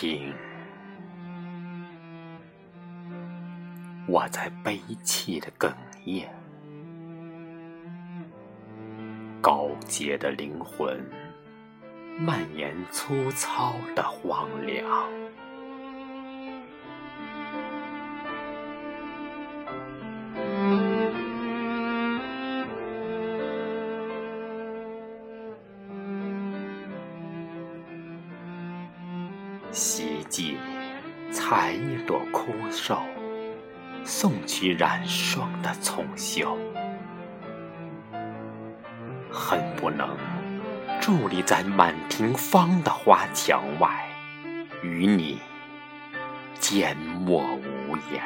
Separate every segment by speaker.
Speaker 1: 听我在悲泣的哽咽高洁的灵魂蔓延粗糙的荒凉。希冀采一朵枯瘦，送去染霜的葱绣。恨不能伫立在满庭芳的花墙外，与你缄默无言。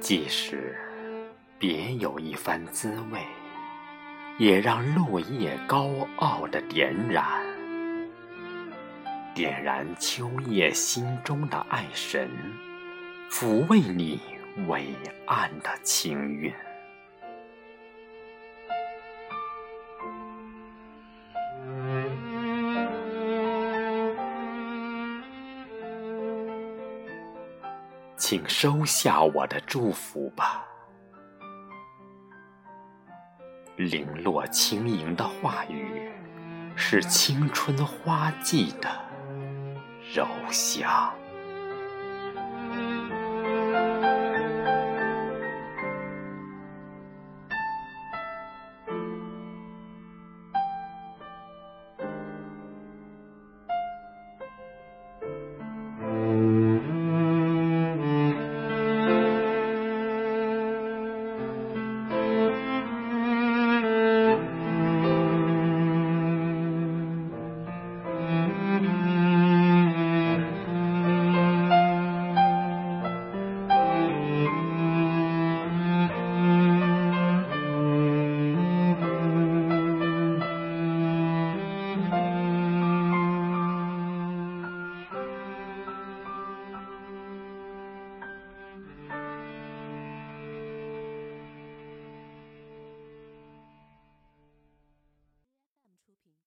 Speaker 1: 即使。别有一番滋味，也让落叶高傲的点燃，点燃秋叶心中的爱神，抚慰你伟岸的情韵。请收下我的祝福吧。零落轻盈的话语是青春花季的柔香。